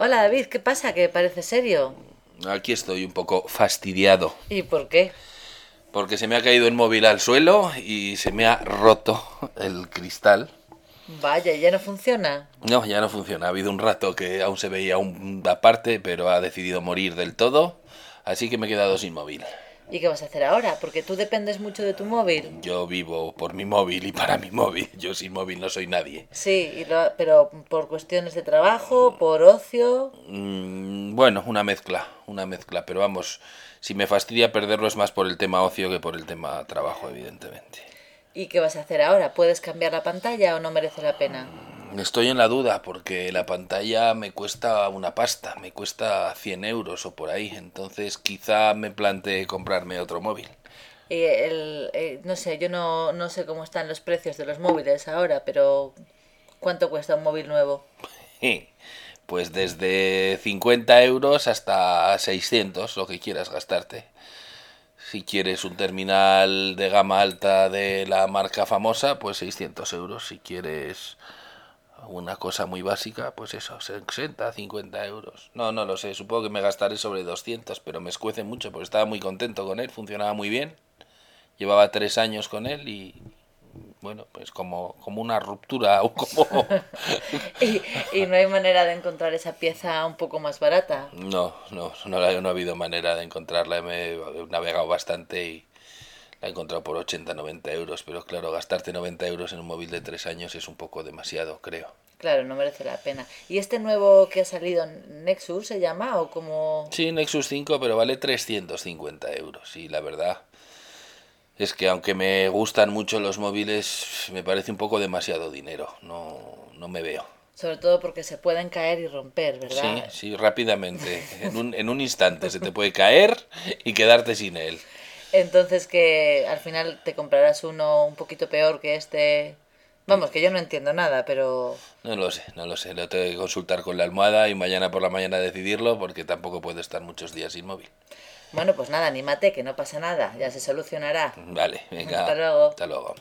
Hola David, ¿qué pasa? ¿Que parece serio? Aquí estoy un poco fastidiado. ¿Y por qué? Porque se me ha caído el móvil al suelo y se me ha roto el cristal. Vaya, ¿ya no funciona? No, ya no funciona. Ha habido un rato que aún se veía una parte, pero ha decidido morir del todo. Así que me he quedado sin móvil. ¿Y qué vas a hacer ahora? Porque tú dependes mucho de tu móvil. Yo vivo por mi móvil y para mi móvil. Yo sin móvil no soy nadie. Sí, y lo- pero por cuestiones de trabajo, por ocio. Mm, bueno, una mezcla, una mezcla. Pero vamos, si me fastidia perderlo es más por el tema ocio que por el tema trabajo, evidentemente. ¿Y qué vas a hacer ahora? ¿Puedes cambiar la pantalla o no merece la pena? Estoy en la duda porque la pantalla me cuesta una pasta, me cuesta 100 euros o por ahí, entonces quizá me plantee comprarme otro móvil. Y el, eh, no sé, yo no, no sé cómo están los precios de los móviles ahora, pero ¿cuánto cuesta un móvil nuevo? Pues desde 50 euros hasta 600, lo que quieras gastarte. Si quieres un terminal de gama alta de la marca famosa, pues 600 euros. Si quieres una cosa muy básica, pues eso, 60, 50 euros. No, no lo sé, supongo que me gastaré sobre 200, pero me escuece mucho porque estaba muy contento con él, funcionaba muy bien. Llevaba tres años con él y, bueno, pues como, como una ruptura o como... y, y no hay manera de encontrar esa pieza un poco más barata. No, no, no, no ha habido manera de encontrarla. Me he navegado bastante y la he encontrado por 80, 90 euros. Pero claro, gastarte 90 euros en un móvil de tres años es un poco demasiado, creo. Claro, no merece la pena. ¿Y este nuevo que ha salido, Nexus, se llama o como...? Sí, Nexus 5, pero vale 350 euros. Y la verdad es que aunque me gustan mucho los móviles, me parece un poco demasiado dinero. No, no me veo. Sobre todo porque se pueden caer y romper, Sí, ¿verdad? sí, rápidamente. En un, en un instante se te puede caer y quedarte sin él. Entonces que al final te comprarás uno un poquito peor que este... Vamos, que yo no entiendo nada, pero... No lo sé, no lo sé. Lo tengo que consultar con la almohada y mañana por la mañana decidirlo porque tampoco puedo estar muchos días sin móvil. Bueno, pues nada, anímate, que no pasa nada, ya se solucionará. Vale, venga. Hasta luego. Hasta luego.